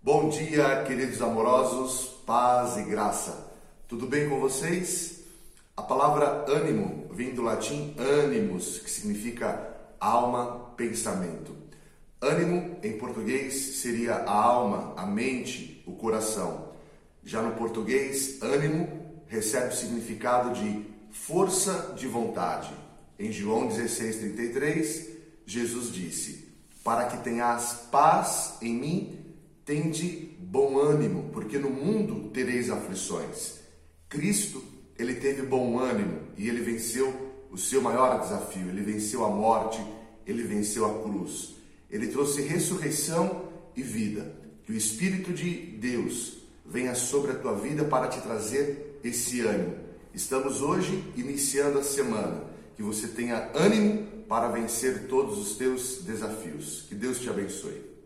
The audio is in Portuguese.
Bom dia, queridos amorosos, paz e graça. Tudo bem com vocês? A palavra ânimo vem do latim animus, que significa alma, pensamento. Ânimo, em português, seria a alma, a mente, o coração. Já no português, ânimo recebe o significado de força de vontade. Em João 16,33, Jesus disse: Para que tenhas paz em mim, tende bom ânimo, porque no mundo tereis aflições. Cristo, ele teve bom ânimo e ele venceu o seu maior desafio, ele venceu a morte, ele venceu a cruz. Ele trouxe ressurreição e vida. Que o Espírito de Deus venha sobre a tua vida para te trazer esse ânimo. Estamos hoje iniciando a semana. Que você tenha ânimo para vencer todos os teus desafios. Que Deus te abençoe.